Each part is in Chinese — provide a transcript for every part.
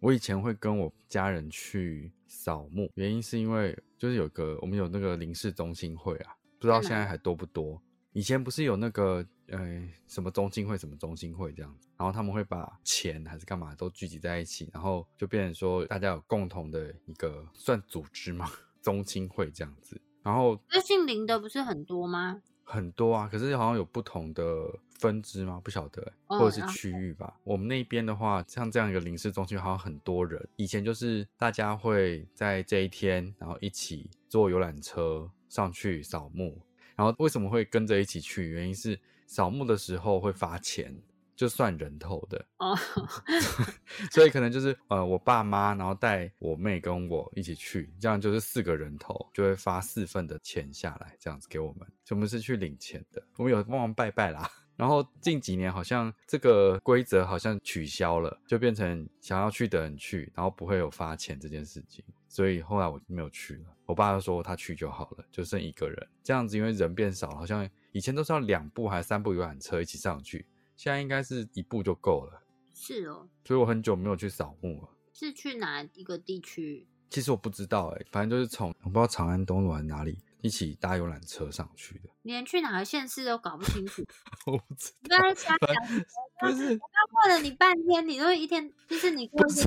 我以前会跟我家人去扫墓，原因是因为就是有个我们有那个林氏中心会啊，不知道现在还多不多。以前不是有那个呃什么中心会什么中心会这样子，然后他们会把钱还是干嘛都聚集在一起，然后就变成说大家有共同的一个算组织嘛，中心会这样子。然后那姓林的不是很多吗？很多啊，可是好像有不同的分支吗？不晓得，或者是区域吧。我们那边的话，像这样一个临时中心，好像很多人。以前就是大家会在这一天，然后一起坐游览车上去扫墓。然后为什么会跟着一起去？原因是扫墓的时候会发钱。就算人头的哦 所以可能就是呃，我爸妈，然后带我妹跟我一起去，这样就是四个人头，就会发四份的钱下来，这样子给我们。我们是去领钱的，我们有帮忙拜拜啦。然后近几年好像这个规则好像取消了，就变成想要去的人去，然后不会有发钱这件事情。所以后来我就没有去了。我爸就说他去就好了，就剩一个人这样子，因为人变少了，好像以前都是要两部还是三部游览车一起上去。现在应该是一步就够了，是哦，所以我很久没有去扫墓了。是去哪一个地区？其实我不知道哎，反正就是从我不知道长安东路还是哪里，一起搭游览车上去的。连去哪个县市都搞不清楚，我不知道。刚才瞎讲，不是，我刚问了你半天，你都一天就是你过去。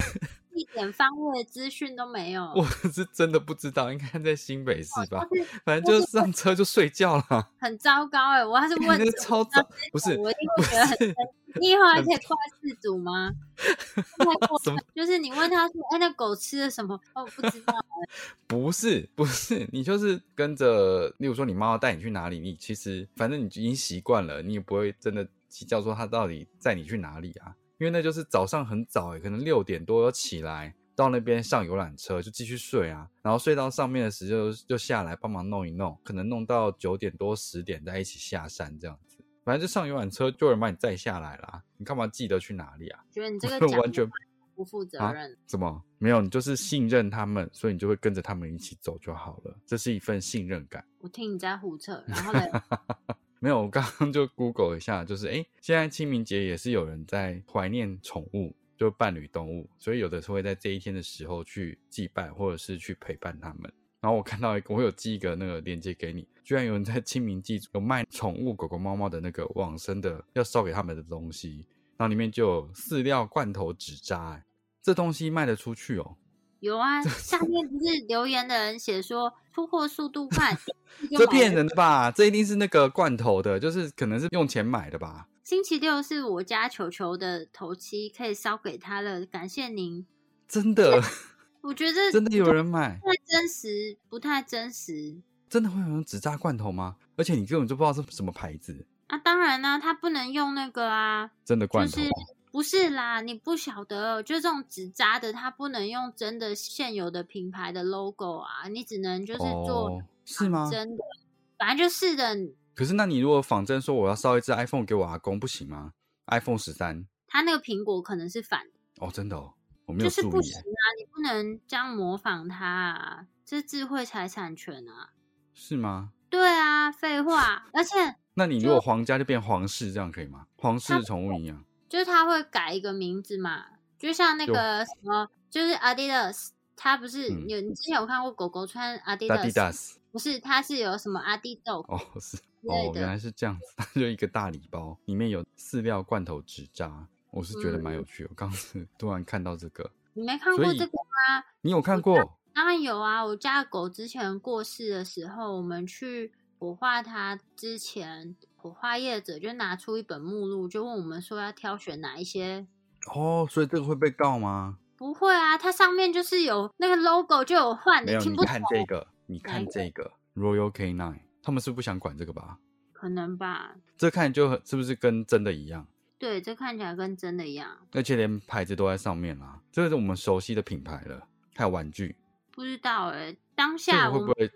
一点方位的资讯都没有，我是真的不知道，应该在新北市吧？反正就上车就睡觉了，很糟糕哎！我还是 问超糟，不是，我一定会觉得很。你以后还可以挂四组吗？就是你问他说：“哎，那狗吃了什么？”哦，不知道。不是，不是，你就是跟着，例如说你妈妈带你去哪里，你其实反正你已经习惯了，你也不会真的计较说他到底载你去哪里啊。因为那就是早上很早诶，可能六点多要起来到那边上游览车，就继续睡啊，然后睡到上面的时候就下来帮忙弄一弄，可能弄到九点多十点再一起下山这样子。反正就上游览车就有人把你载下来啦，你干嘛记得去哪里啊？觉得你这个完全不负责任？怎么没有？你就是信任他们，所以你就会跟着他们一起走就好了。这是一份信任感。我听你在胡扯，然后呢？没有，我刚刚就 Google 一下，就是哎，现在清明节也是有人在怀念宠物，就伴侣动物，所以有的时候会在这一天的时候去祭拜，或者是去陪伴他们。然后我看到一个，我有寄一个那个链接给你，居然有人在清明祭有卖宠物狗狗猫猫的那个往生的要烧给他们的东西，然后里面就有饲料、罐头、纸扎，这东西卖得出去哦。有啊，下面不是留言的人写说出货速度快，这骗人的吧？这一定是那个罐头的，就是可能是用钱买的吧？星期六是我家球球的头七，可以烧给他了，感谢您。真的，我觉得真的有人买，太真实，不太真实。真的会有人纸扎罐头吗？而且你根本就不知道是什么牌子啊！当然啦，他不能用那个啊，真的罐头。不是啦，你不晓得，就这种纸扎的，它不能用真的现有的品牌的 logo 啊，你只能就是做是吗？真的，反正就是的。可是那你如果仿真说我要烧一只 iPhone 给我阿公，不行吗？iPhone 十三，它那个苹果可能是反的哦，真的哦，我没有就是不行啊，你不能这样模仿它啊，这智慧财产权啊，是吗？对啊。废话，而且那你如果皇家就变皇室，这样可以吗？皇室宠物一样，就是他会改一个名字嘛，就像那个什么，就是 Adidas，他不是有你之前有看过狗狗穿 Adidas？不是，它是有什么阿迪豆哦，是哦，原来是这样子，它 就一个大礼包，里面有饲料、罐头、纸扎，我是觉得蛮有趣。我刚是突然看到这个，你没看过这个吗？你有看过？当然有啊！我家狗之前过世的时候，我们去火化它之前，火化业者就拿出一本目录，就问我们说要挑选哪一些。哦，所以这个会被告吗？不会啊，它上面就是有那个 logo 就有换的，听不看这个。你看这个 Royal K Nine，他们是不想管这个吧？可能吧。这看就是不是跟真的一样？对，这看起来跟真的一样，而且连牌子都在上面啦。这个是我们熟悉的品牌了。还有玩具，不知道哎。当下会不会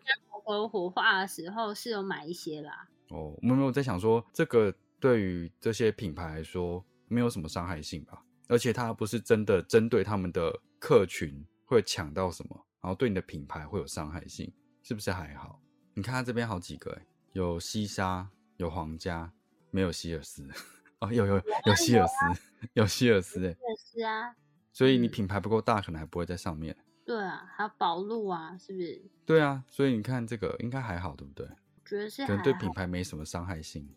狗狗火化的时候是有买一些啦？哦，我们没有在想说这个对于这些品牌来说没有什么伤害性吧？而且它不是真的针对他们的客群会抢到什么，然后对你的品牌会有伤害性。是不是还好？你看它这边好几个哎，有西沙，有皇家，没有希尔斯 哦，有有有希尔斯，有希尔斯哎，希尔斯啊。所以你品牌不够大，可能还不会在上面。对啊，还有宝路啊，是不是？对啊，所以你看这个应该还好，对不对？觉得是，可能对品牌没什么伤害性。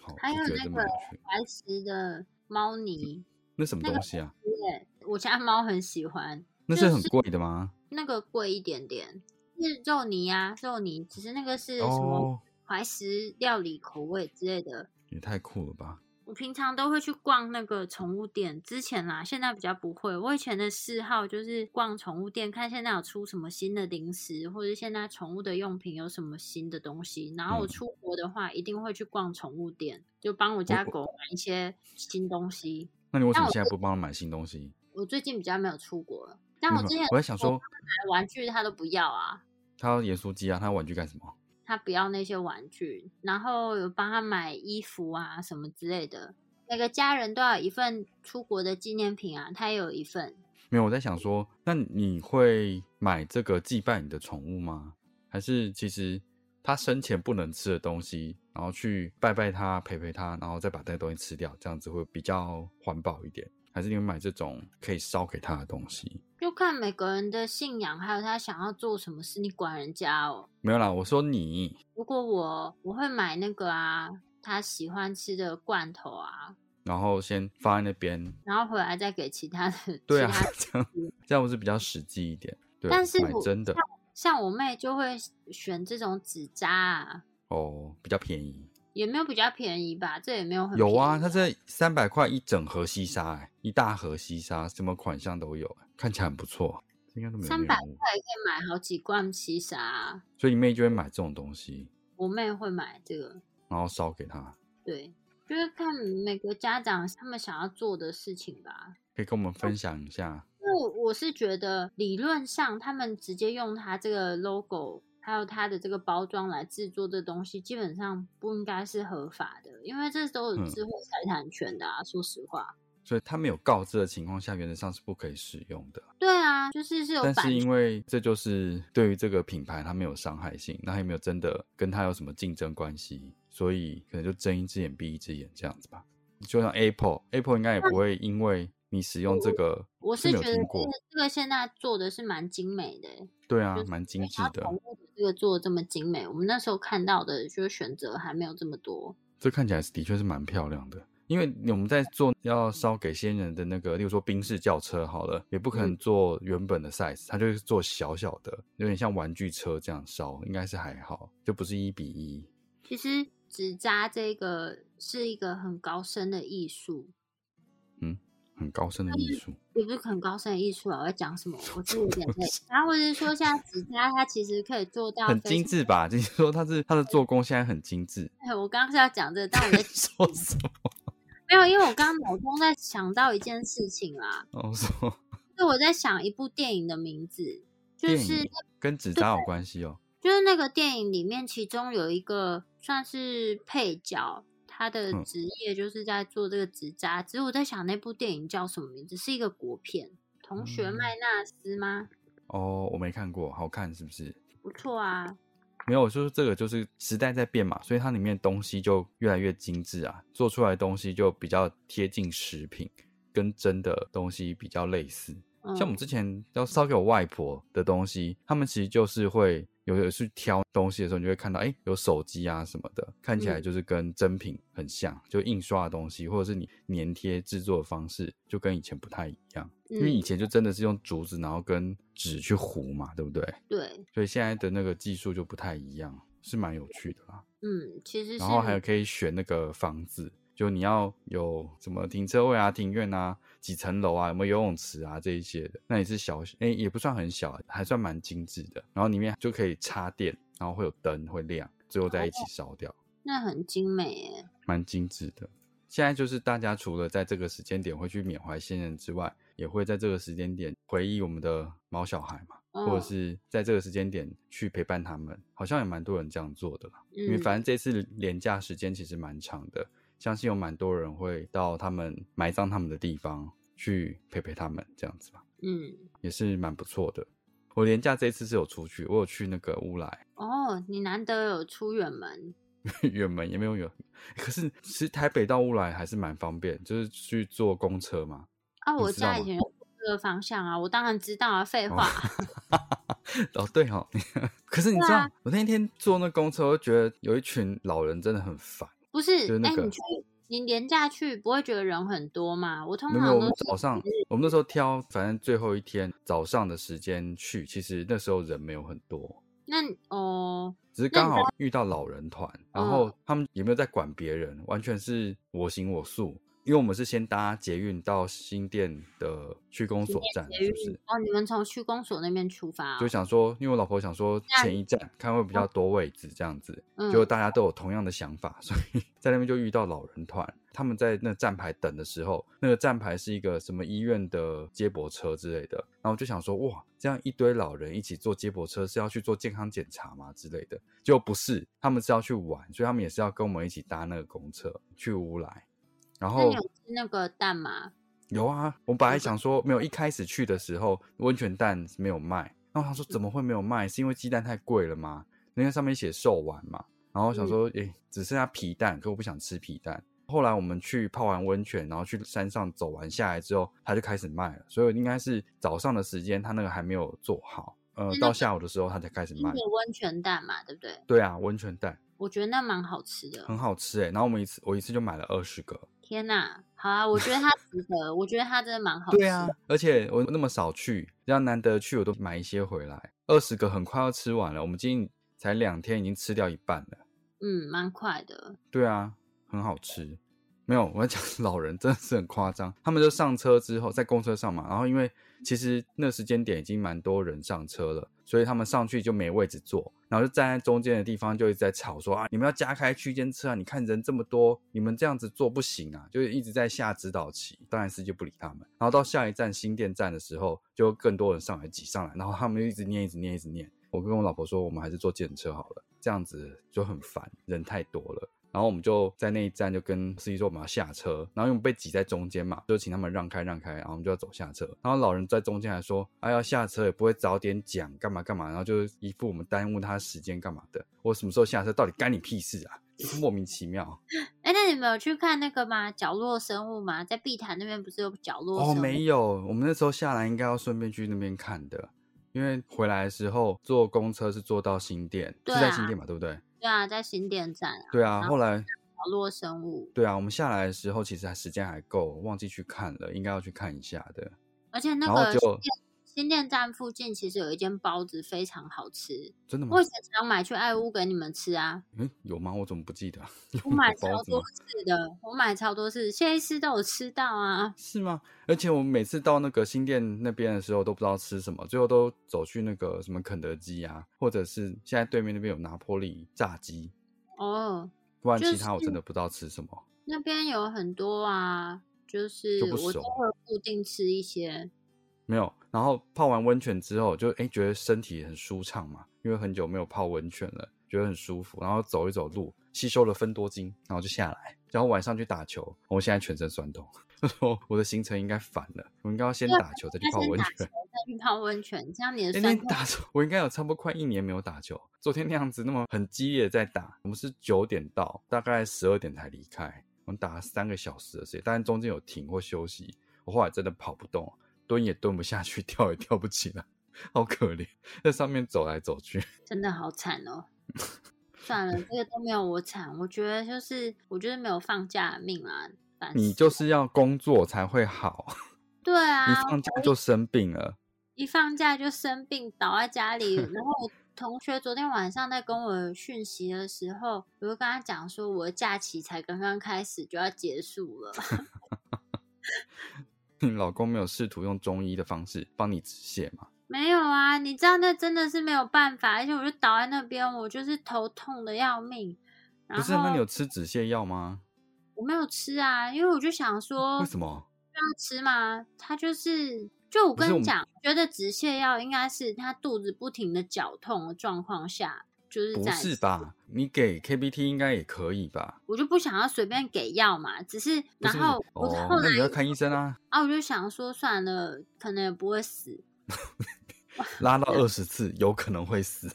好，还有那个白石的猫泥，那什么东西啊？对，我家猫很喜欢。那是很贵的吗？那个贵一点点。是肉泥呀，肉泥，只是那个是什么怀石料理口味之类的，也太酷了吧！我平常都会去逛那个宠物店，之前啦，现在比较不会。我以前的嗜好就是逛宠物店，看现在有出什么新的零食，或者现在宠物的用品有什么新的东西。然后我出国的话，一定会去逛宠物店，就帮我家狗买一些新东西。那你为什么现在不帮它买新东西？我最近比较没有出国了，但我之前我在想说，买玩具它都不要啊。他要盐酥鸡啊！他要玩具干什么？他不要那些玩具，然后有帮他买衣服啊什么之类的。每个家人都要一份出国的纪念品啊，他也有一份。没有，我在想说，那你会买这个祭拜你的宠物吗？还是其实他生前不能吃的东西，然后去拜拜他、陪陪他，然后再把那个东西吃掉，这样子会比较环保一点？还是你们买这种可以烧给他的东西？就看每个人的信仰，还有他想要做什么事。你管人家哦？没有啦，我说你。如果我我会买那个啊，他喜欢吃的罐头啊，然后先放在那边，然后回来再给其他的。对啊，这样这样不是比较实际一点？对，但是买真的，像我妹就会选这种纸扎啊。哦，比较便宜。也没有比较便宜吧，这也没有很有啊，它这三百块一整盒西沙，哎，一大盒西沙，什么款项都有，看起来很不错，应该都没有。三百块可以买好几罐西沙，所以你妹就会买这种东西。我妹会买这个，然后烧给她。对，就是看每个家长他们想要做的事情吧。可以跟我们分享一下。我我是觉得理论上，他们直接用它这个 logo。还有它的这个包装来制作这东西，基本上不应该是合法的，因为这都有智慧财产权的啊。说实话，所以他没有告知的情况下，原则上是不可以使用的。对啊，就是是有。但是因为这就是对于这个品牌，它没有伤害性，那也没有真的跟它有什么竞争关系，所以可能就睁一只眼闭一只眼这样子吧。就像 Apple，Apple 应该也不会因为。你使用这个，我是觉得这个现在做的是蛮精美的，对啊，蛮精致的。这个做的这么精美，我们那时候看到的就是选择还没有这么多。这看起来是的确是蛮漂亮的，因为我们在做要烧给先人的那个，例如说宾士轿车，好了，也不可能做原本的 size，它就是做小小的，有点像玩具车这样烧，应该是还好，就不是一比一。其实纸扎这个是一个很高深的艺术。很高深的艺术，也不是很高深的艺术啊！我在讲什么？我是有点累。然后或者是说，像指甲，它其实可以做到很精致吧？就是说，它是它的做工现在很精致。哎，我刚刚是要讲这个，但我在 说什么？没有，因为我刚刚脑中在想到一件事情啦。哦，说，是我在想一部电影的名字，就是跟纸扎有关系哦。就是那个电影里面，其中有一个算是配角。他的职业就是在做这个纸扎，只是我在想那部电影叫什么名字？是一个国片，《同学麦纳斯》吗？哦，我没看过，好看是不是？不错啊，没有，就是这个就是时代在变嘛，所以它里面东西就越来越精致啊，做出来的东西就比较贴近食品，跟真的东西比较类似。像我们之前要烧给我外婆的东西，他们其实就是会有的去挑东西的时候，你就会看到，哎，有手机啊什么的，看起来就是跟真品很像，就印刷的东西或者是你粘贴制作的方式，就跟以前不太一样。因为以前就真的是用竹子，然后跟纸去糊嘛，对不对？对。所以现在的那个技术就不太一样，是蛮有趣的啦。嗯，其实。然后还有可以选那个房子。就你要有什么停车位啊、庭院啊、几层楼啊、有没有游泳池啊这一些的，那也是小，哎，也不算很小，还算蛮精致的。然后里面就可以插电，然后会有灯会亮，最后再一起烧掉。那很精美耶，蛮精致的。现在就是大家除了在这个时间点会去缅怀先人之外，也会在这个时间点回忆我们的毛小孩嘛，或者是在这个时间点去陪伴他们，好像也蛮多人这样做的啦。因为反正这次连假时间其实蛮长的。相信有蛮多人会到他们埋葬他们的地方去陪陪他们，这样子吧。嗯，也是蛮不错的。我年假这一次是有出去，我有去那个乌来。哦，你难得有出远门。远门也没有远，可是其实台北到乌来还是蛮方便，就是去坐公车嘛。啊，我家以前这个方向啊，我当然知道啊，废话。哦，对哦。可是你知道，我那天坐那公车，我就觉得有一群老人真的很烦。不是，哎，你去你廉价去不会觉得人很多吗？我通常没有。我们早上，我们那时候挑，反正最后一天早上的时间去，其实那时候人没有很多。那哦，只是刚好遇到老人团，然后他们也没有在管别人，完全是我行我素。因为我们是先搭捷运到新店的区公所站，是不是？哦，你们从区公所那边出发，就想说，因为我老婆想说前一站看会比较多位置，这样子，就大家都有同样的想法，所以在那边就遇到老人团，他们在那站牌等的时候，那个站牌是一个什么医院的接驳车之类的，然后就想说，哇，这样一堆老人一起坐接驳车是要去做健康检查吗之类的？就不是，他们是要去玩，所以他们也是要跟我们一起搭那个公车去乌来。然后有吃那个蛋吗？有啊，我本来想说没有，一开始去的时候温泉蛋没有卖，然后他说怎么会没有卖？是因为鸡蛋太贵了吗？那个上面写售完嘛，然后想说诶，只剩下皮蛋，可我不想吃皮蛋。后来我们去泡完温泉，然后去山上走完下来之后，他就开始卖了，所以应该是早上的时间他那个还没有做好，呃，到下午的时候他才开始卖。温泉蛋嘛，对不对？对啊，温泉蛋，我觉得那蛮好吃的，很好吃哎。然后我们一次我一次就买了二十个。天呐，好啊！我觉得它 值得，我觉得它真的蛮好。对啊，而且我那么少去，这样难得去，我都买一些回来。二十个很快要吃完了，我们今天才两天，已经吃掉一半了。嗯，蛮快的。对啊，很好吃。没有，我要讲 老人真的是很夸张。他们就上车之后，在公车上嘛，然后因为其实那时间点已经蛮多人上车了，所以他们上去就没位置坐，然后就站在中间的地方就一直在吵说啊，你们要加开区间车啊！你看人这么多，你们这样子坐不行啊！就一直在下指导棋，当然是就不理他们。然后到下一站新店站的时候，就更多人上来挤上来，然后他们就一直念，一直念，一直念。我跟我老婆说，我们还是坐电车好了，这样子就很烦，人太多了。然后我们就在那一站就跟司机说我们要下车，然后因为我们被挤在中间嘛，就请他们让开让开，然后我们就要走下车。然后老人在中间还说，哎要下车也不会早点讲，干嘛干嘛，然后就一副我们耽误他时间干嘛的。我什么时候下车到底干你屁事啊？莫名其妙。哎，那你们有去看那个吗？角落生物吗？在碧潭那边不是有角落？哦，没有。我们那时候下来应该要顺便去那边看的，因为回来的时候坐公车是坐到新店，是在新店嘛，对不对？对啊，在新店站。对啊，后来。角落生物，对啊，我们下来的时候其实还时间还够，忘记去看了，应该要去看一下的。而且那个新店站附近其实有一间包子非常好吃，真的吗？我以前常买去爱屋给你们吃啊。嗯，有吗？我怎么不记得？我买超多次的，我买超多次，谢医师都有吃到啊。是吗？而且我们每次到那个新店那边的时候都不知道吃什么，最后都走去那个什么肯德基啊，或者是现在对面那边有拿破里炸鸡哦。不然其他我真的不知道吃什么。那边有很多啊，就是我都会固定吃一些。没有，然后泡完温泉之后，就哎觉得身体很舒畅嘛，因为很久没有泡温泉了，觉得很舒服。然后走一走路，吸收了分多精，然后就下来。然后晚上去打球，我现在全身酸痛，说我的行程应该反了，我应该要先打球再去泡温泉。再去泡温泉，这样你的酸。打球，我应该有差不多快一年没有打球。昨天那样子那么很激烈在打，我们是九点到，大概十二点才离开，我们打了三个小时的时间，但是中间有停或休息。我后来真的跑不动，蹲也蹲不下去，跳也跳不起来，好可怜，在上面走来走去，真的好惨哦。算了，这个都没有我惨。我觉得就是，我觉得没有放假的命啊。你就是要工作才会好。对啊，一放假就生病了。一放假就生病，倒在家里。然后我同学昨天晚上在跟我讯息的时候，我就跟他讲说，我的假期才刚刚开始就要结束了。你老公没有试图用中医的方式帮你止泻吗？没有啊，你知道那真的是没有办法，而且我就倒在那边，我就是头痛的要命。不是，那你有吃止泻药吗？我没有吃啊，因为我就想说，为什么要吃吗？他就是，就我跟你讲，觉得止泻药应该是他肚子不停的绞痛的状况下，就是不是吧？你给 KBT 应该也可以吧？我就不想要随便给药嘛，只是然后我后来要看医生啊。啊，我就想说算了，可能也不会死。拉到二 十次有可能会死，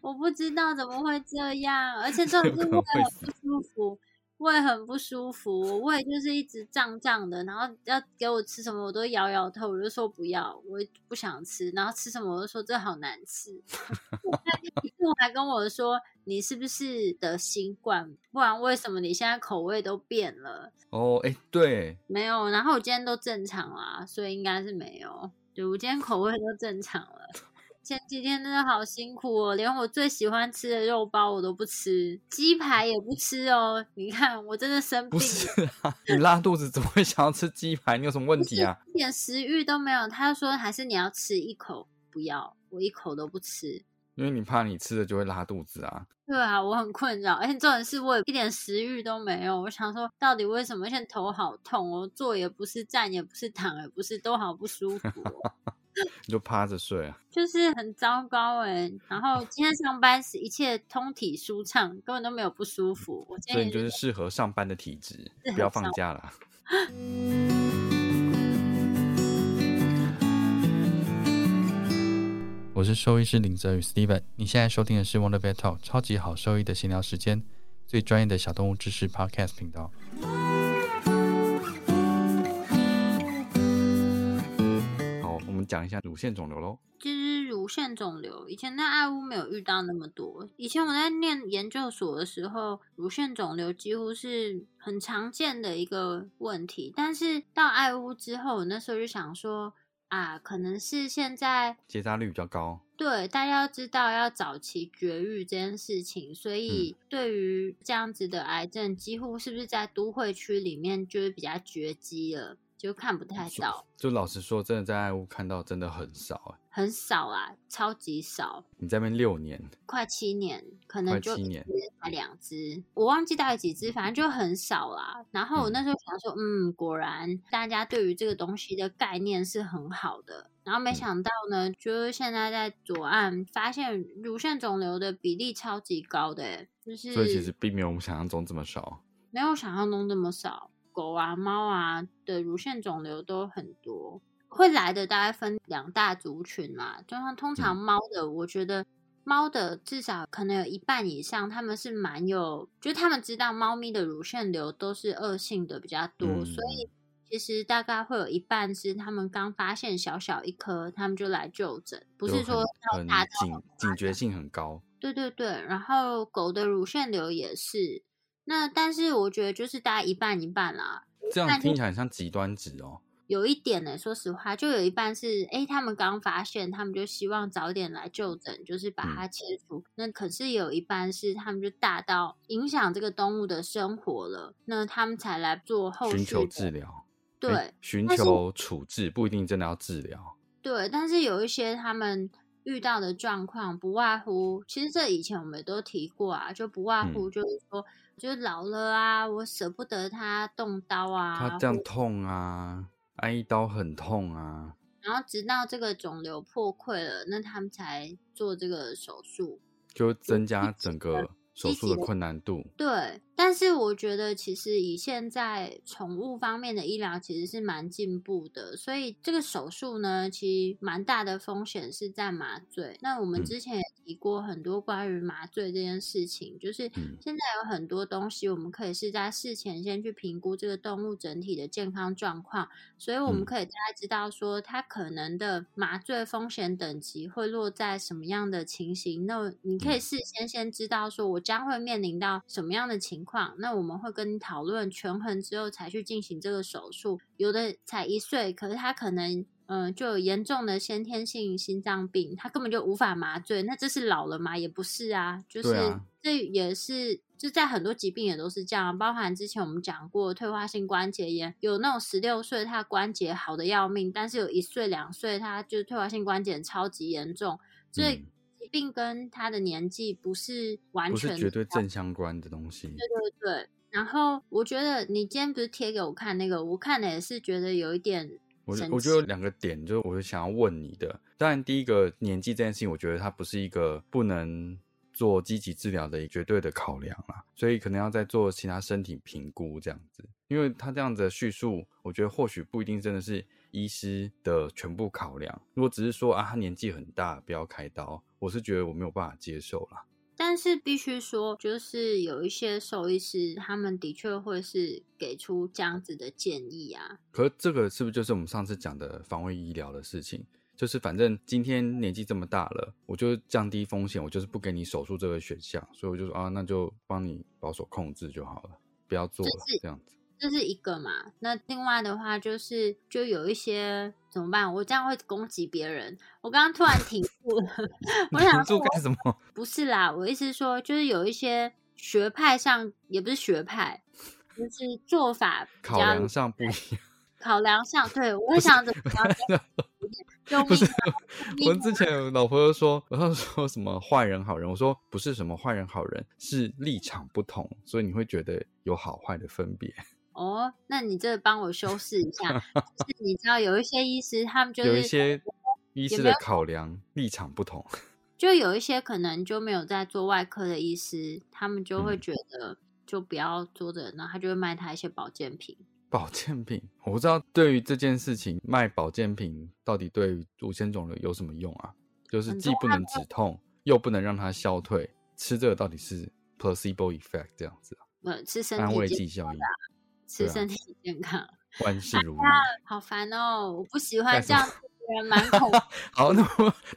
我不知道怎么会这样，而且这种是胃很不舒服，胃很不舒服，胃就是一直胀胀的，然后要给我吃什么我都摇摇头，我就说不要，我不想吃，然后吃什么我就说这好难吃，一度还跟我说你是不是得新冠，不然为什么你现在口味都变了？哦，哎，对，没有，然后我今天都正常啦，所以应该是没有。对，我今天口味都正常了。前几天真的好辛苦哦，连我最喜欢吃的肉包我都不吃，鸡排也不吃哦。你看，我真的生病。不是啊，你拉肚子怎么会想要吃鸡排？你有什么问题啊？一点食欲都没有。他说还是你要吃一口，不要，我一口都不吃。因为你怕你吃了就会拉肚子啊。对啊，我很困扰，而且重点是我一点食欲都没有。我想说，到底为什么现在头好痛？我坐也不是，站也不是，躺也不是，都好不舒服。你就趴着睡啊？就是很糟糕哎。然后今天上班时一切通体舒畅，根本都没有不舒服。所以你就是适合上班的体质，不要放假了。我是兽医师林泽宇 Steven，你现在收听的是 Wonder Vet Talk 超级好兽医的闲聊时间，最专业的小动物知识 Podcast 频道。们讲一下乳腺肿瘤喽。就是乳腺肿瘤，以前在爱屋没有遇到那么多。以前我在念研究所的时候，乳腺肿瘤几乎是很常见的一个问题。但是到爱屋之后，我那时候就想说。啊，可能是现在结扎率比较高。对，大家要知道要早期绝育这件事情，所以对于这样子的癌症，几乎是不是在都会区里面就是比较绝迹了。就看不太到，就老实说，真的在爱屋看到真的很少哎，很少啊，超级少。你在那边六年，快七年，可能就七年才两只，我忘记带了几只，反正就很少啦。然后我那时候想说，嗯，果然大家对于这个东西的概念是很好的。然后没想到呢，就是现在在左岸发现乳腺肿瘤的比例超级高的，就是所以其实并没有我们想象中这么少，没有想象中这么少。狗啊、猫啊的乳腺肿瘤都很多，会来的大概分两大族群嘛。就像通常猫的，我觉得猫的至少可能有一半以上，他们是蛮有，就他们知道猫咪的乳腺瘤都是恶性的比较多，所以其实大概会有一半是他们刚发现小小一颗，他们就来就诊，不是说很警警觉性很高。对对对，然后狗的乳腺瘤也是。那但是我觉得就是大概一半一半啦，这样听起来像极端值哦。有一点呢，说实话，就有一半是哎，他们刚发现，他们就希望早点来就诊，就是把它切除。那可是有一半是他们就大到影响这个动物的生活了，那他们才来做后续寻求治疗。对，寻求处置不一定真的要治疗。对，但是有一些他们遇到的状况，不外乎其实这以前我们都提过啊，就不外乎就是说。就老了啊，我舍不得他动刀啊，他这样痛啊，挨一刀很痛啊。然后直到这个肿瘤破溃了，那他们才做这个手术，就增加整个手术的困难度。对，但是我觉得，其实以现在宠物方面的医疗其实是蛮进步的，所以这个手术呢，其实蛮大的风险是在麻醉。那我们之前也提过很多关于麻醉这件事情，就是现在有很多东西，我们可以是在事前先去评估这个动物整体的健康状况，所以我们可以大概知道说它可能的麻醉风险等级会落在什么样的情形。那你可以事先先知道说我将会面临到什么样的情。况，那我们会跟你讨论权衡之后才去进行这个手术。有的才一岁，可是他可能嗯就有严重的先天性心脏病，他根本就无法麻醉。那这是老了吗？也不是啊，就是这也是就在很多疾病也都是这样，包含之前我们讲过退化性关节炎，有那种十六岁他关节好的要命，但是有一岁两岁他就退化性关节超级严重，所以。病跟他的年纪不是完全绝对正相关的东西。对对对。然后我觉得你今天不是贴给我看那个，我看的也是觉得有一点。我我觉得有两个点，就是我想要问你的。当然，第一个年纪这件事情，我觉得它不是一个不能做积极治疗的绝对的考量啦，所以可能要再做其他身体评估这样子。因为他这样子的叙述，我觉得或许不一定真的是。医师的全部考量，如果只是说啊，他年纪很大，不要开刀，我是觉得我没有办法接受啦。但是必须说，就是有一些兽医师，他们的确会是给出这样子的建议啊。可这个是不是就是我们上次讲的防卫医疗的事情？就是反正今天年纪这么大了，我就降低风险，我就是不给你手术这个选项，所以我就说啊，那就帮你保守控制就好了，不要做了这样子。这是一个嘛？那另外的话就是，就有一些怎么办？我这样会攻击别人。我刚刚突然停住了，我想住干什么？不是啦，我意思是说，就是有一些学派上，也不是学派，就是做法考量上不一样。考量上，对我想怎么不是，我之前有老婆说，我要说什么坏人好人，我说不是什么坏人好人，是立场不同，所以你会觉得有好坏的分别。哦，那你这帮我修饰一下。就是你知道有一些医师，他们就是有一些医师的考量立场不同，就有一些可能就没有在做外科的医师，他们就会觉得就不要做的，然后他就会卖他一些保健品。保健品，我不知道对于这件事情卖保健品到底对乳腺肿瘤有什么用啊？就是既不能止痛，又不能让它消退，吃这个到底是 placebo effect 这样子啊？呃，吃身体安慰剂效应。吃身体健康，万事如意。好烦哦！我不喜欢这样，人蛮恐。好，那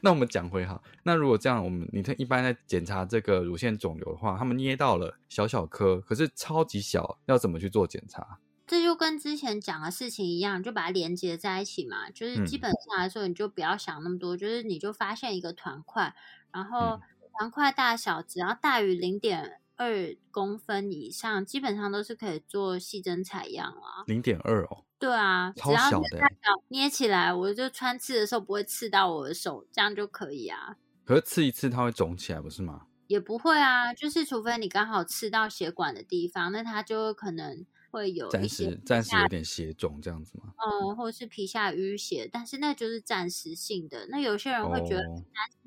那我们讲回哈。那如果这样，我们你看一般在检查这个乳腺肿瘤的话，他们捏到了小小颗，可是超级小，要怎么去做检查？这就跟之前讲的事情一样，就把它连接在一起嘛。就是基本上来说，你就不要想那么多，就是你就发现一个团块，然后团块大小只要大于零点。二公分以上，基本上都是可以做细针采样啊。零点二哦。对啊，超小的，捏起来我就穿刺的时候不会刺到我的手，这样就可以啊。可是刺一次它会肿起来，不是吗？也不会啊，就是除非你刚好刺到血管的地方，那它就可能会有暂时暂时有点血肿这样子吗？嗯，或者是皮下淤血，但是那就是暂时性的。那有些人会觉得，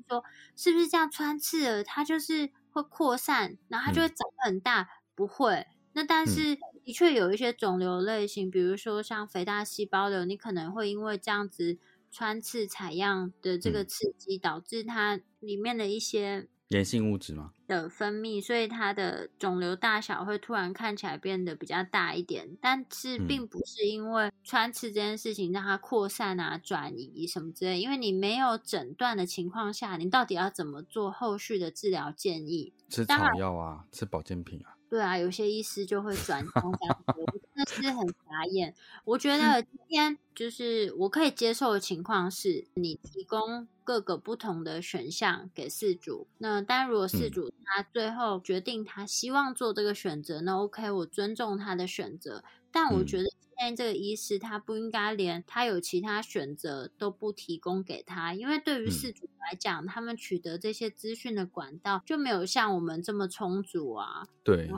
说是不是这样穿刺了，它就是。会扩散，然后它就会长很大。不会，那但是的确有一些肿瘤类型，比如说像肥大细胞瘤，你可能会因为这样子穿刺采样的这个刺激，导致它里面的一些。炎性物质吗？的分泌，所以它的肿瘤大小会突然看起来变得比较大一点，但是并不是因为穿刺这件事情让它扩散啊、转移什么之类。因为你没有诊断的情况下，你到底要怎么做后续的治疗建议？吃草药啊，吃保健品啊。对啊，有些医师就会转这样子，真的是很傻眼。我觉得今天就是我可以接受的情况是，你提供各个不同的选项给事主。那当然，如果事主他最后决定他希望做这个选择，那 OK，我尊重他的选择。但我觉得今天这个医师他不应该连他有其他选择都不提供给他，因为对于事主来讲，他们取得这些资讯的管道就没有像我们这么充足啊。对，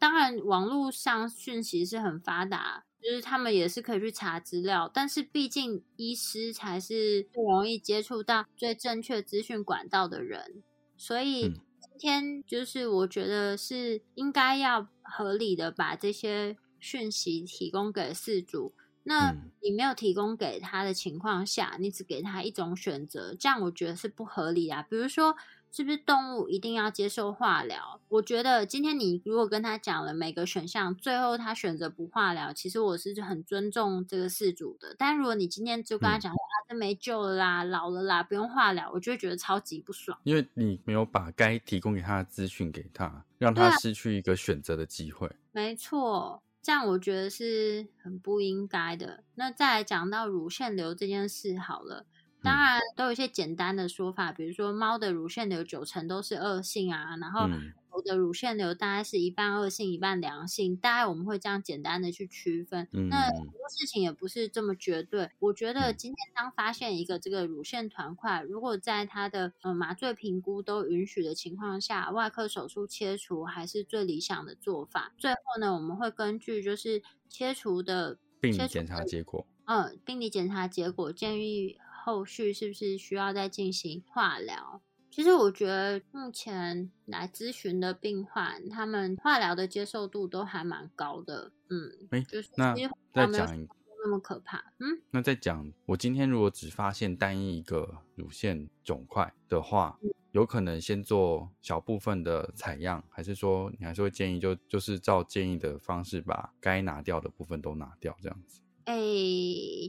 当然网络上讯息是很发达，就是他们也是可以去查资料，但是毕竟医师才是最容易接触到最正确资讯管道的人，所以今。天就是我觉得是应该要合理的把这些讯息提供给事主。那你没有提供给他的情况下，你只给他一种选择，这样我觉得是不合理啊。比如说。是不是动物一定要接受化疗？我觉得今天你如果跟他讲了每个选项，最后他选择不化疗，其实我是很尊重这个事主的。但如果你今天就跟他讲说啊，这没救了啦，老了啦，不用化疗，我就会觉得超级不爽。因为你没有把该提供给他的资讯给他，让他失去一个选择的机会。没错，这样我觉得是很不应该的。那再来讲到乳腺瘤这件事好了。当然都有一些简单的说法，比如说猫的乳腺瘤九成都是恶性啊，然后狗的乳腺瘤大概是一半恶性一半良性，大概我们会这样简单的去区分。那很多事情也不是这么绝对。我觉得今天当发现一个这个乳腺团块，如果在它的呃麻醉评估都允许的情况下，外科手术切除还是最理想的做法。最后呢，我们会根据就是切除的病理检查结果，嗯，病理检查结果建议。后续是不是需要再进行化疗？其实我觉得目前来咨询的病患，他们化疗的接受度都还蛮高的。嗯，就是那再讲那么可怕。嗯，那再讲，我今天如果只发现单一一个乳腺肿块的话，有可能先做小部分的采样，还是说你还是会建议就就是照建议的方式把该拿掉的部分都拿掉，这样子？哎，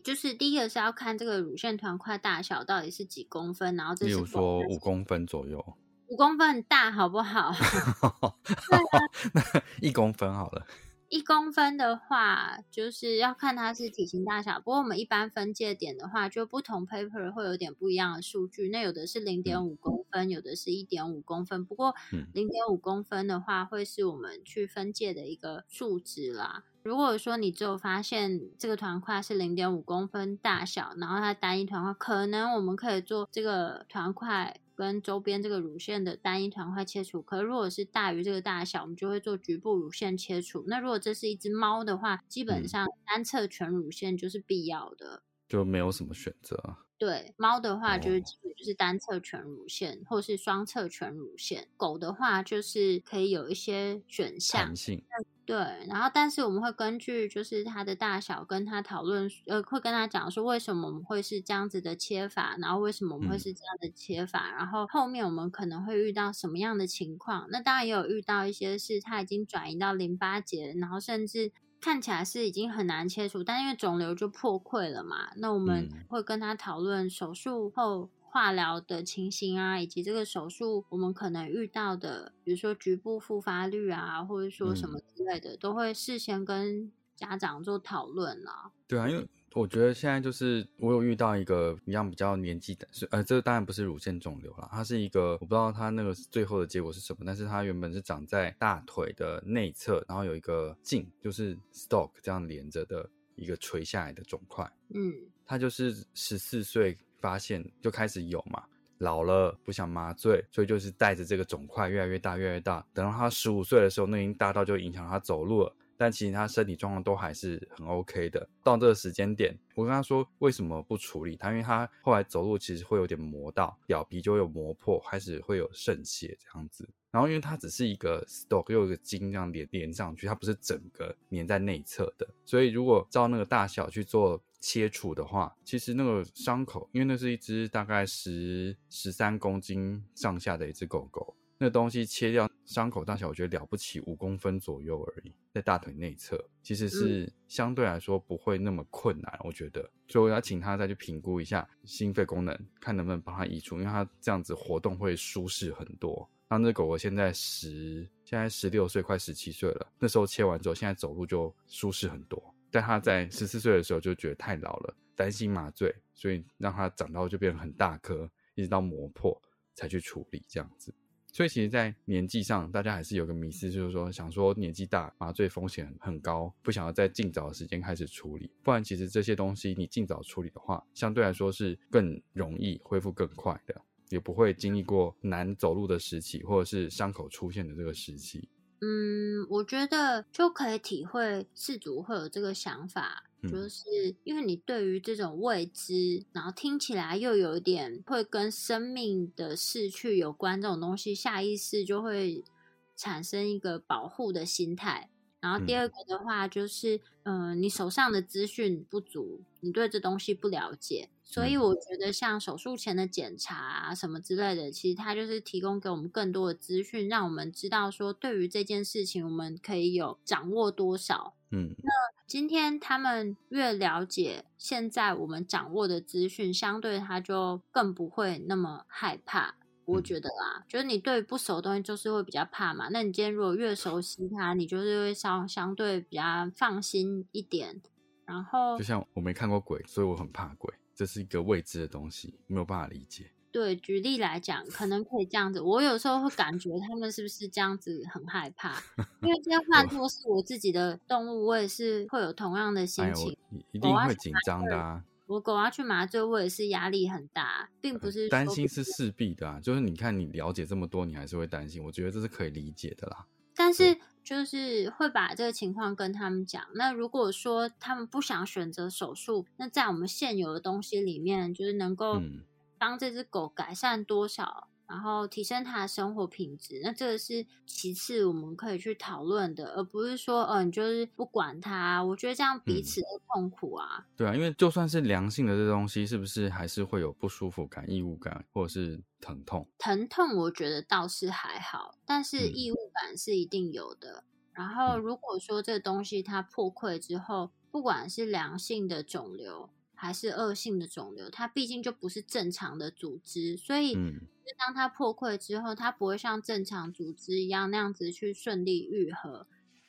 就是第一个是要看这个乳腺团块大小到底是几公分，然后这是，比如说五公分左右，五公分很大，好不好？那一公分好了。一公分的话，就是要看它是体型大小。不过我们一般分界点的话，就不同 paper 会有点不一样的数据。那有的是零点五公分，有的是一点五公分。不过零点五公分的话，会是我们去分界的一个数值啦。如果说你只有发现这个团块是零点五公分大小，然后它单一团块，可能我们可以做这个团块跟周边这个乳腺的单一团块切除。可如果是大于这个大小，我们就会做局部乳腺切除。那如果这是一只猫的话，基本上单侧全乳腺就是必要的，就没有什么选择。对，猫的话就是基本就是单侧全乳腺，或是双侧全乳腺。狗的话就是可以有一些选项。弹性。对，然后但是我们会根据就是它的大小跟他讨论，呃，会跟他讲说为什么我们会是这样子的切法，然后为什么我们会是这样的切法，然后后面我们可能会遇到什么样的情况。那当然也有遇到一些是它已经转移到淋巴结，然后甚至看起来是已经很难切除，但因为肿瘤就破溃了嘛，那我们会跟他讨论手术后。化疗的情形啊，以及这个手术我们可能遇到的，比如说局部复发率啊，或者说什么之类的，都会事先跟家长做讨论啦。对啊，因为我觉得现在就是我有遇到一个一样比较年纪的，是呃，这个当然不是乳腺肿瘤了，它是一个我不知道它那个最后的结果是什么，但是它原本是长在大腿的内侧，然后有一个茎，就是 stalk 这样连着的一个垂下来的肿块。嗯，它就是十四岁。发现就开始有嘛，老了不想麻醉，所以就是带着这个肿块越来越大，越来越大。等到他十五岁的时候，那已经大到就影响他走路了。但其实他身体状况都还是很 OK 的。到这个时间点，我跟他说为什么不处理他，因为他后来走路其实会有点磨到表皮，就有磨破，开始会有渗血这样子。然后因为它只是一个 stalk，又一个筋这样连连上去，它不是整个粘在内侧的，所以如果照那个大小去做。切除的话，其实那个伤口，因为那是一只大概十十三公斤上下的一只狗狗，那东西切掉伤口大小，我觉得了不起五公分左右而已，在大腿内侧，其实是相对来说不会那么困难，我觉得，所以我要请他再去评估一下心肺功能，看能不能帮他移除，因为他这样子活动会舒适很多。那那狗狗现在十，现在十六岁，快十七岁了，那时候切完之后，现在走路就舒适很多。但他在十四岁的时候就觉得太老了，担心麻醉，所以让他长到就变成很大颗，一直到磨破才去处理这样子。所以其实，在年纪上，大家还是有个迷思，就是说想说年纪大麻醉风险很高，不想要在尽早的时间开始处理。不然，其实这些东西你尽早处理的话，相对来说是更容易恢复更快的，也不会经历过难走路的时期，或者是伤口出现的这个时期。嗯，我觉得就可以体会事主会有这个想法，就是因为你对于这种未知，然后听起来又有一点会跟生命的逝去有关这种东西，下意识就会产生一个保护的心态。然后第二个的话就是，嗯，你手上的资讯不足，你对这东西不了解，所以我觉得像手术前的检查啊什么之类的，其实它就是提供给我们更多的资讯，让我们知道说对于这件事情我们可以有掌握多少。嗯，那今天他们越了解现在我们掌握的资讯，相对他就更不会那么害怕。我觉得啦，就是你对不熟的东西就是会比较怕嘛。那你今天如果越熟悉它，你就是会相相对比较放心一点。然后，就像我没看过鬼，所以我很怕鬼，这是一个未知的东西，没有办法理解。对，举例来讲，可能可以这样子。我有时候会感觉他们是不是这样子很害怕，因为这样 换作是我自己的动物，我也是会有同样的心情，一定会紧张的啊。我狗要去麻醉，我也是压力很大，并不是担心是势必的啊。就是你看，你了解这么多，你还是会担心，我觉得这是可以理解的啦。但是就是会把这个情况跟他们讲。那如果说他们不想选择手术，那在我们现有的东西里面，就是能够帮这只狗改善多少？然后提升他的生活品质，那这个是其次我们可以去讨论的，而不是说，嗯，你就是不管他。我觉得这样彼此的痛苦啊。对啊，因为就算是良性的这东西，是不是还是会有不舒服感、异物感，或者是疼痛？疼痛我觉得倒是还好，但是异物感是一定有的。然后如果说这个东西它破溃之后，不管是良性的肿瘤。还是恶性的肿瘤，它毕竟就不是正常的组织，所以当它破溃之后，它不会像正常组织一样那样子去顺利愈合。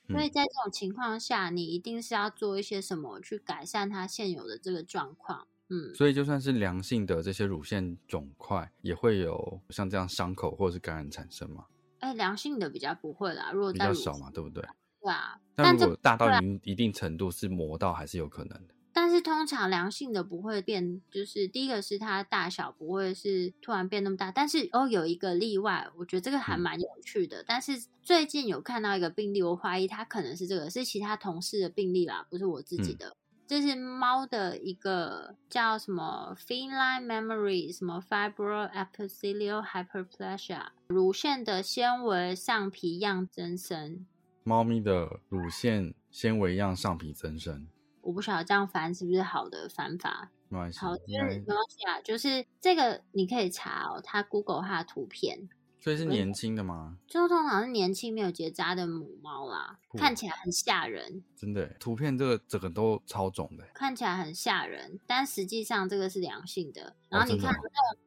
所以在这种情况下，你一定是要做一些什么去改善它现有的这个状况。嗯，所以就算是良性的这些乳腺肿块，也会有像这样伤口或者是感染产生吗？哎，良性的比较不会啦，如果比较少嘛，对不对？对啊，但如果大到一一定程度，是磨到还是有可能的。但是通常良性的不会变，就是第一个是它大小不会是突然变那么大，但是哦有一个例外，我觉得这个还蛮有趣的。但是最近有看到一个病例，我怀疑它可能是这个是其他同事的病例啦，不是我自己的。这是猫的一个叫什么 feline memory 什么 fibro epithelial hyperplasia 乳腺的纤维上皮样增生。猫咪的乳腺纤维样上皮增生。我不晓得这样翻是不是好的翻法。好，就是没关系啊。就是这个你可以查哦，它 Google 它的图片。所以是年轻的吗？就通常是年轻没有结扎的母猫啦，看起来很吓人。真的，图片这个整个都超肿的，看起来很吓人，但实际上这个是良性的。然后你看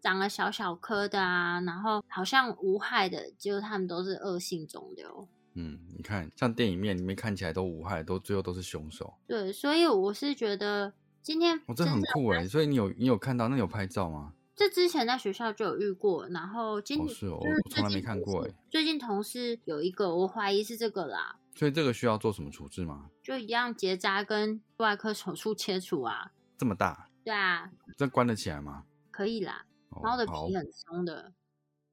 长了小小颗的啊，然后好像无害的，结果他们都是恶性肿瘤。嗯，你看，像电影面里面看起来都无害，都最后都是凶手。对，所以我是觉得今天我这很酷哎，所以你有你有看到，那有拍照吗？这之前在学校就有遇过，然后今是哦，我从来没看过哎。最近同事有一个，我怀疑是这个啦。所以这个需要做什么处置吗？就一样结扎跟外科手术切除啊。这么大？对啊。这关得起来吗？可以啦，猫的皮很松的，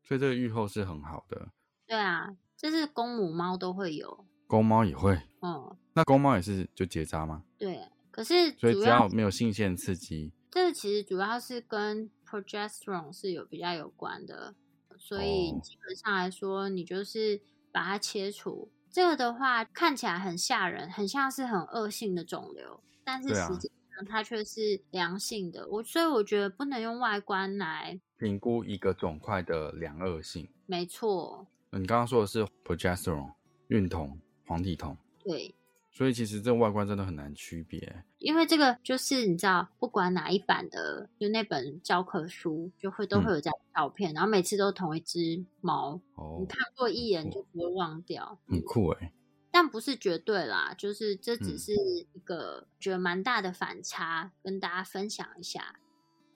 所以这个愈后是很好的。对啊。这是公母猫都会有，公猫也会。嗯，那公猫也是就结扎吗？对，可是所以只要没有性腺刺激，这个其实主要是跟 progesterone 是有比较有关的，所以基本上来说，你就是把它切除。这个的话看起来很吓人，很像是很恶性的肿瘤，但是实际上它却是良性的。我所以我觉得不能用外观来评估一个肿块的良恶性。没错。你刚刚说的是 progesterone 孕酮、黄体酮，对，所以其实这外观真的很难区别，因为这个就是你知道，不管哪一版的，就那本教科书就会都会有这样照片，然后每次都同一只猫，哦，你看过一眼就不会忘掉，很酷哎，但不是绝对啦，就是这只是一个觉得蛮大的反差，跟大家分享一下。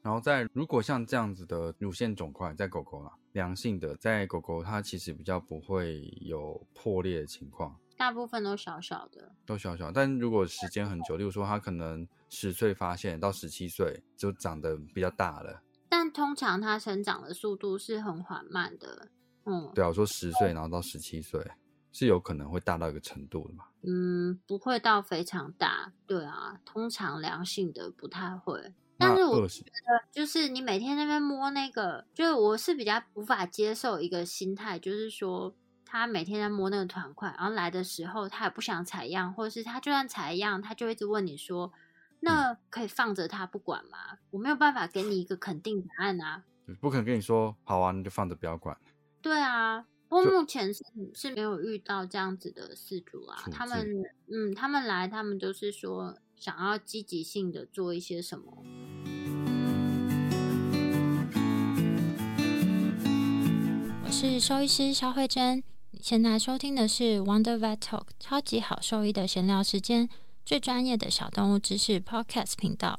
然后在如果像这样子的乳腺肿块，在狗狗啦，良性的，在狗狗它其实比较不会有破裂的情况，大部分都小小的，都小小。但如果时间很久，例如说它可能十岁发现到十七岁就长得比较大了，但通常它生长的速度是很缓慢的，嗯，对啊，我说十岁然后到十七岁，是有可能会大到一个程度的嘛？嗯，不会到非常大，对啊，通常良性的不太会。但是我觉得，就是你每天那边摸那个，就是我是比较无法接受一个心态，就是说他每天在摸那个团块，然后来的时候他也不想采样，或者是他就算采样，他就一直问你说，那可以放着他不管吗？我没有办法给你一个肯定答案啊，不可能跟你说好啊，你就放着不要管。对啊。我目前是是没有遇到这样子的事主啊，他们嗯，他们来，他们就是说想要积极性的做一些什么。我是兽医师肖慧珍，你现在收听的是 Wonder Vet Talk 超级好兽医的闲聊时间，最专业的小动物知识 Podcast 频道。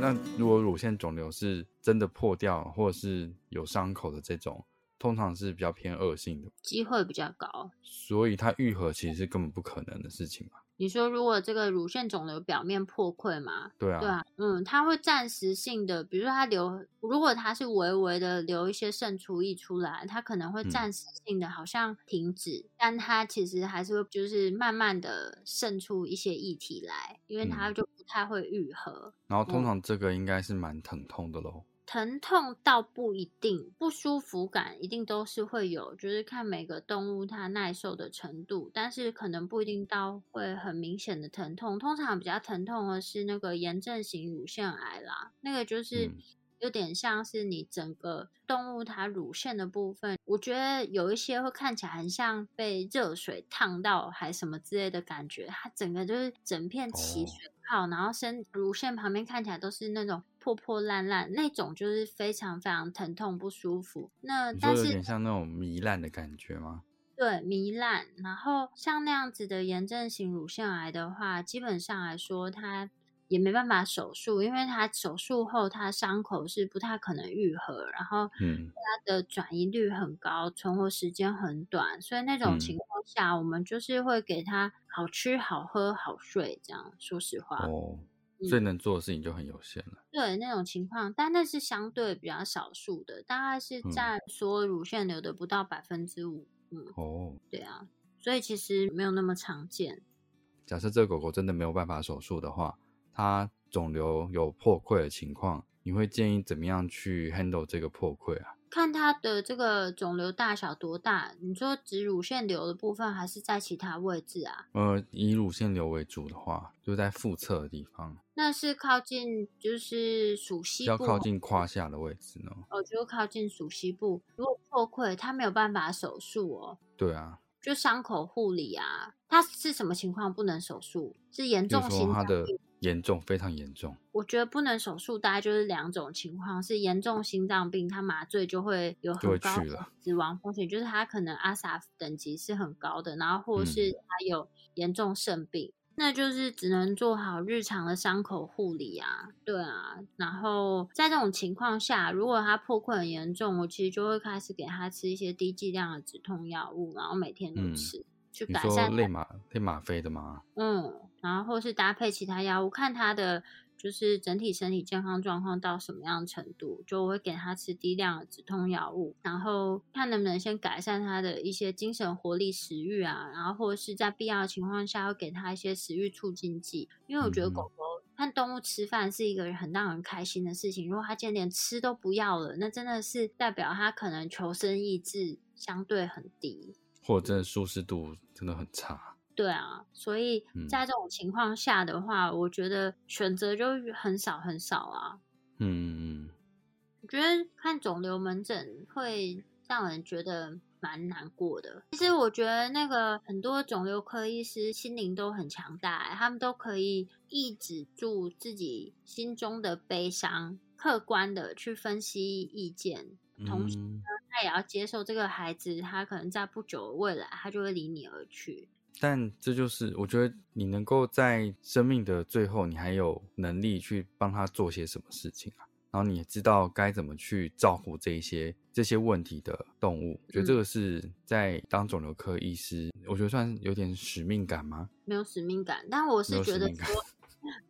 那如果乳腺肿瘤是真的破掉，或者是有伤口的这种，通常是比较偏恶性的，机会比较高，所以它愈合其实是根本不可能的事情嘛。你说，如果这个乳腺肿瘤表面破溃嘛？对啊，对啊，嗯，它会暂时性的，比如说它流，如果它是微微的流一些渗出液出来，它可能会暂时性的好像停止，但它其实还是会就是慢慢的渗出一些液体来，因为它就不太会愈合。然后通常这个应该是蛮疼痛的喽。疼痛倒不一定，不舒服感一定都是会有，就是看每个动物它耐受的程度，但是可能不一定到会很明显的疼痛。通常比较疼痛的是那个炎症型乳腺癌啦，那个就是有点像是你整个动物它乳腺的部分，我觉得有一些会看起来很像被热水烫到还什么之类的感觉，它整个就是整片起水泡，然后身乳腺旁边看起来都是那种。破破烂烂那种就是非常非常疼痛不舒服。那但是有点像那种糜烂的感觉吗？对，糜烂。然后像那样子的炎症型乳腺癌的话，基本上来说它也没办法手术，因为它手术后它伤口是不太可能愈合，然后嗯，它的转移率很高，存活时间很短，所以那种情况下，我们就是会给他好吃好喝好睡这样。说实话哦。最能做的事情就很有限了。对那种情况，但那是相对比较少数的，大概是在说乳腺瘤的不到百分之五。嗯，哦，对啊，所以其实没有那么常见。假设这个狗狗真的没有办法手术的话，它肿瘤有破溃的情况，你会建议怎么样去 handle 这个破溃啊？看它的这个肿瘤大小多大？你说指乳腺瘤的部分，还是在其他位置啊？呃，以乳腺瘤为主的话，就在腹侧的地方。那是靠近就是属膝部，要靠近胯下的位置呢？哦，就靠近属膝部。如果破溃，它没有办法手术哦。对啊，就伤口护理啊。它是什么情况不能手术？是严重心脏病。严重，非常严重。我觉得不能手术，大概就是两种情况：是严重心脏病，他麻醉就会有很高死亡风险，就是他可能阿萨等级是很高的，然后或者是他有严重肾病，那就是只能做好日常的伤口护理啊。对啊，然后在这种情况下，如果他破溃很严重，我其实就会开始给他吃一些低剂量的止痛药物，然后每天都吃。去改善类吗类吗啡的吗？嗯，然后或是搭配其他药物，看他的就是整体身体健康状况到什么样程度，就会给他吃低量的止痛药物，然后看能不能先改善他的一些精神活力、食欲啊，然后或者是在必要的情况下，会给他一些食欲促进剂。因为我觉得狗狗看动物吃饭是一个很让人开心的事情，如果它今天连吃都不要了，那真的是代表它可能求生意志相对很低。或者真的舒适度真的很差，对啊，所以在这种情况下的话，我觉得选择就很少很少啊。嗯嗯嗯，我觉得看肿瘤门诊会让人觉得蛮难过的。其实我觉得那个很多肿瘤科医师心灵都很强大，他们都可以抑制住自己心中的悲伤，客观的去分析意见。同时呢，他也要接受这个孩子，他可能在不久的未来，他就会离你而去。但这就是我觉得你能够在生命的最后，你还有能力去帮他做些什么事情啊？然后你也知道该怎么去照顾这一些这些问题的动物。我觉得这个是在当肿瘤科医师，我觉得算有点使命感吗？没有使命感，但我是觉得说。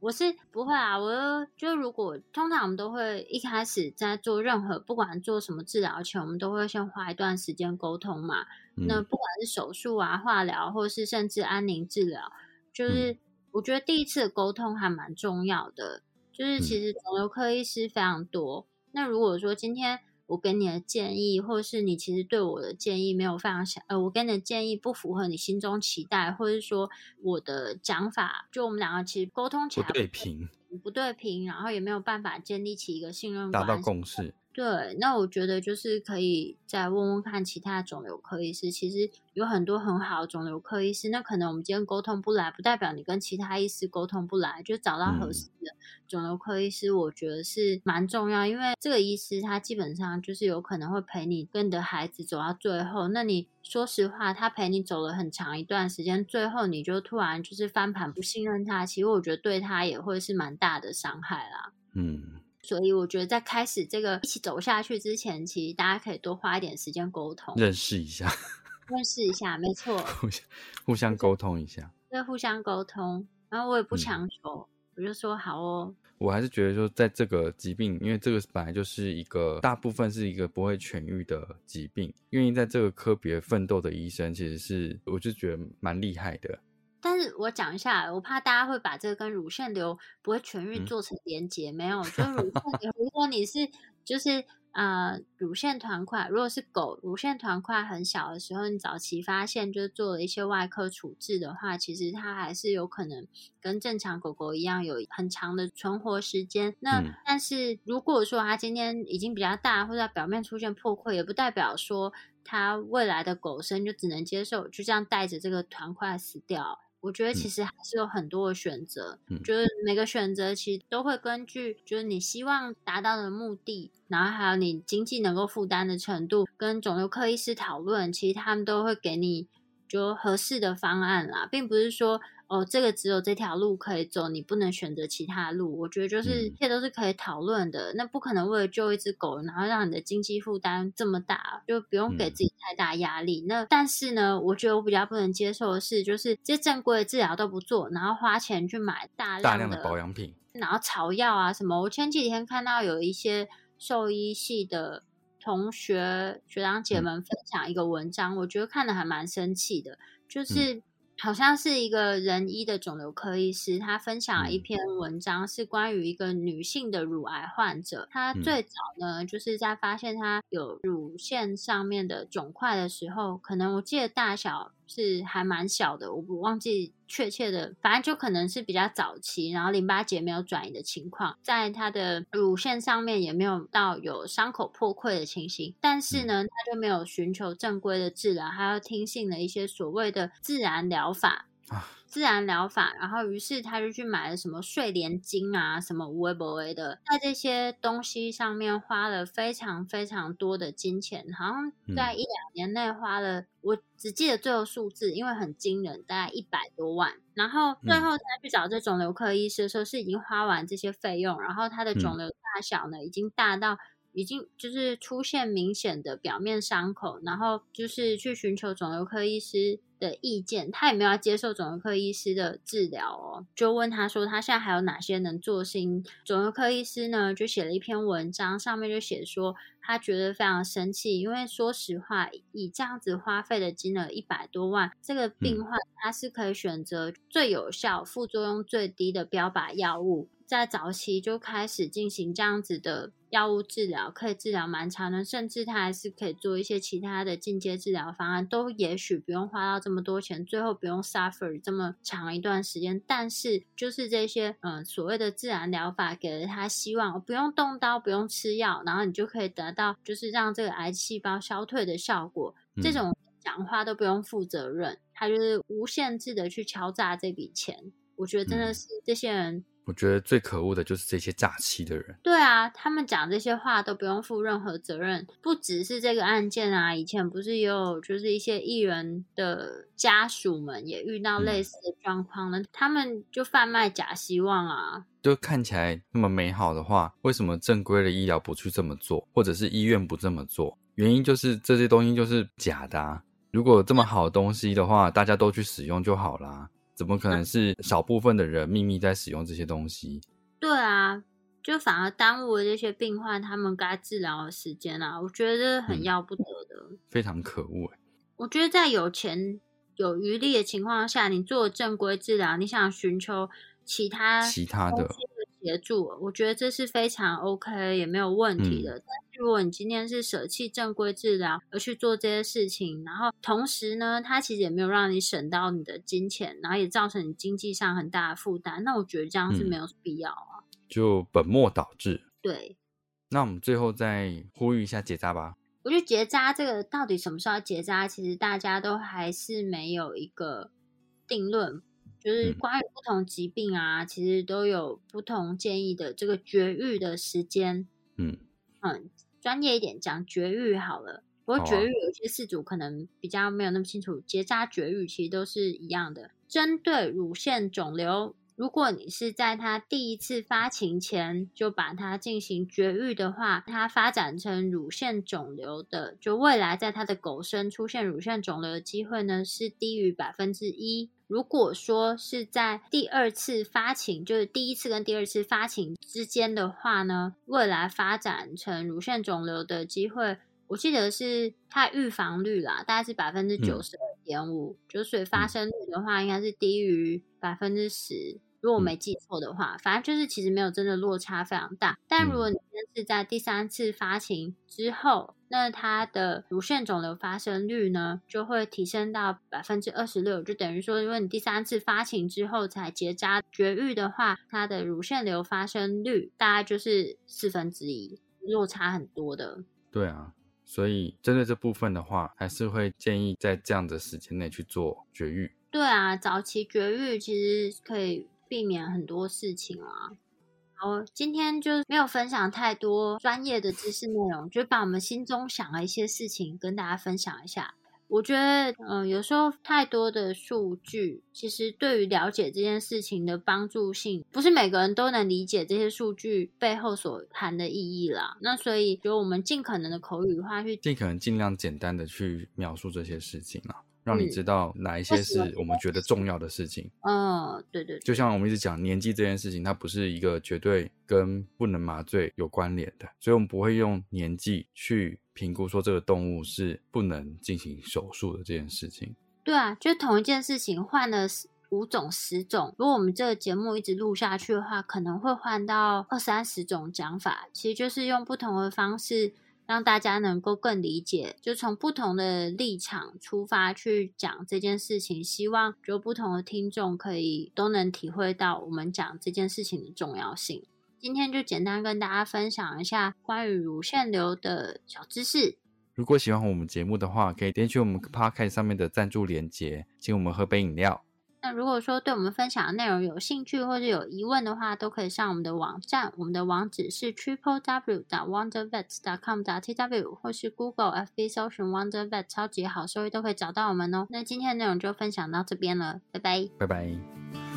我是不会啊，我就如果通常我们都会一开始在做任何不管做什么治疗前，我们都会先花一段时间沟通嘛。那不管是手术啊、化疗，或是甚至安宁治疗，就是我觉得第一次的沟通还蛮重要的。就是其实肿瘤科医师非常多，那如果说今天。我给你的建议，或是你其实对我的建议没有非常想，呃，我给你的建议不符合你心中期待，或者是说我的讲法，就我们两个其实沟通起来不对平，不对平，然后也没有办法建立起一个信任，达到共识。对，那我觉得就是可以再问问看其他肿瘤科医师，其实有很多很好的肿瘤科医师。那可能我们今天沟通不来，不代表你跟其他医师沟通不来，就找到合适的肿瘤科医师，我觉得是蛮重要。因为这个医师他基本上就是有可能会陪你跟你的孩子走到最后。那你说实话，他陪你走了很长一段时间，最后你就突然就是翻盘，不信任他，其实我觉得对他也会是蛮大的伤害啦。嗯。所以我觉得在开始这个一起走下去之前，其实大家可以多花一点时间沟通，认识一下，认识一下，没错，互相互相沟通一下，对，互相沟通。然后我也不强求，我就说好哦。我还是觉得说，在这个疾病，因为这个本来就是一个大部分是一个不会痊愈的疾病，愿意在这个科别奋斗的医生，其实是我就觉得蛮厉害的。但是我讲一下，我怕大家会把这个跟乳腺瘤不会痊愈做成连结，没有，就是乳腺 瘤，如果你是就是呃乳腺团块，如果是狗乳腺团块很小的时候，你早期发现就做了一些外科处置的话，其实它还是有可能跟正常狗狗一样有很长的存活时间。那但是如果说它今天已经比较大，或者表面出现破溃，也不代表说它未来的狗生就只能接受就这样带着这个团块死掉。我觉得其实还是有很多的选择，就是每个选择其实都会根据就是你希望达到的目的，然后还有你经济能够负担的程度，跟肿瘤科医师讨论，其实他们都会给你就合适的方案啦，并不是说。哦，这个只有这条路可以走，你不能选择其他路。我觉得就是一切都是可以讨论的。那不可能为了救一只狗，然后让你的经济负担这么大，就不用给自己太大压力。那但是呢，我觉得我比较不能接受的是，就是这些正规的治疗都不做，然后花钱去买大量大量的保养品，然后草药啊什么。我前几天看到有一些兽医系的同学学长姐们分享一个文章，我觉得看的还蛮生气的，就是。好像是一个人医的肿瘤科医师，他分享了一篇文章，是关于一个女性的乳癌患者。她最早呢，就是在发现她有乳腺上面的肿块的时候，可能我记得大小。是还蛮小的，我不忘记确切的，反正就可能是比较早期，然后淋巴结没有转移的情况，在他的乳腺上面也没有到有伤口破溃的情形，但是呢，他就没有寻求正规的治疗，还要听信了一些所谓的自然疗法。自然疗法，然后于是他就去买了什么睡莲精啊，什么无微不微的，在这些东西上面花了非常非常多的金钱，好像在一两年内花了，我只记得最后数字，因为很惊人，大概一百多万。然后最后他去找这肿瘤科医师的时候，是已经花完这些费用，然后他的肿瘤大小呢，已经大到已经就是出现明显的表面伤口，然后就是去寻求肿瘤科医师。的意见，他也没有要接受肿瘤科医师的治疗哦，就问他说他现在还有哪些能做的事情。肿瘤科医师呢就写了一篇文章，上面就写说他觉得非常生气，因为说实话，以这样子花费的金额一百多万，这个病患他是可以选择最有效、副作用最低的标靶药物。在早期就开始进行这样子的药物治疗，可以治疗蛮长的，甚至他还是可以做一些其他的进阶治疗方案，都也许不用花到这么多钱，最后不用 suffer 这么长一段时间。但是就是这些嗯所谓的自然疗法，给了他希望，不用动刀，不用吃药，然后你就可以得到就是让这个癌细胞消退的效果。这种讲话都不用负责任，他就是无限制的去敲诈这笔钱。我觉得真的是这些人。我觉得最可恶的就是这些诈欺的人。对啊，他们讲这些话都不用负任何责任。不只是这个案件啊，以前不是也有就是一些艺人的家属们也遇到类似的状况呢？他们就贩卖假希望啊。就看起来那么美好的话，为什么正规的医疗不去这么做，或者是医院不这么做？原因就是这些东西就是假的。啊。如果这么好的东西的话，大家都去使用就好啦。怎么可能是少部分的人秘密在使用这些东西？对啊，就反而耽误了这些病患他们该治疗的时间啊！我觉得很要不得的，非常可恶哎！我觉得在有钱有余力的情况下，你做正规治疗，你想寻求其他其他的协助，我觉得这是非常 OK 也没有问题的。但是如果你今天是舍弃正规治疗而去做这些事情，然后同时呢，它其实也没有让你省到你的金钱，然后也造成你经济上很大的负担，那我觉得这样是没有必要啊。就本末倒置。对。那我们最后再呼吁一下结扎吧。我觉得结扎这个到底什么时候结扎，其实大家都还是没有一个定论。就是关于不同疾病啊，其实都有不同建议的这个绝育的时间。嗯嗯，专业一点讲绝育好了。不过绝育有些事主可能比较没有那么清楚，结扎绝育其实都是一样的。针对乳腺肿瘤，如果你是在它第一次发情前就把它进行绝育的话，它发展成乳腺肿瘤的，就未来在它的狗身出现乳腺肿瘤的机会呢，是低于百分之一。如果说是在第二次发情，就是第一次跟第二次发情之间的话呢，未来发展成乳腺肿瘤的机会，我记得是它预防率啦，大概是百分之九十二点五，就所以发生率的话，应该是低于百分之十。如果我没记错的话，反正就是其实没有真的落差非常大。但如果你是在第三次发情之后，那它的乳腺肿瘤发生率呢就会提升到百分之二十六，就等于说，如果你第三次发情之后才结扎绝育的话，它的乳腺瘤发生率大概就是四分之一，落差很多的。对啊，所以针对这部分的话，还是会建议在这样的时间内去做绝育。对啊，早期绝育其实可以。避免很多事情啊。好，今天就没有分享太多专业的知识内容，就把我们心中想的一些事情跟大家分享一下。我觉得，嗯，有时候太多的数据，其实对于了解这件事情的帮助性，不是每个人都能理解这些数据背后所含的意义啦。那所以，就我们尽可能的口语化去，尽可能尽量简单的去描述这些事情啊。让你知道哪一些是我们觉得重要的事情。嗯，对对。就像我们一直讲年纪这件事情，它不是一个绝对跟不能麻醉有关联的，所以我们不会用年纪去评估说这个动物是不能进行手术的这件事情。对啊，就同一件事情换了五种、十种，如果我们这个节目一直录下去的话，可能会换到二三十种讲法。其实就是用不同的方式。让大家能够更理解，就从不同的立场出发去讲这件事情，希望就不同的听众可以都能体会到我们讲这件事情的重要性。今天就简单跟大家分享一下关于乳腺瘤的小知识。如果喜欢我们节目的话，可以点取我们 p o c a s t 上面的赞助链接，请我们喝杯饮料。那如果说对我们分享的内容有兴趣或者有疑问的话，都可以上我们的网站，我们的网址是 triple w. dot wondervet. dot com. t w 或是 Google FB 搜寻 Wondervet 超级好所以都可以找到我们哦。那今天的内容就分享到这边了，拜拜，拜拜。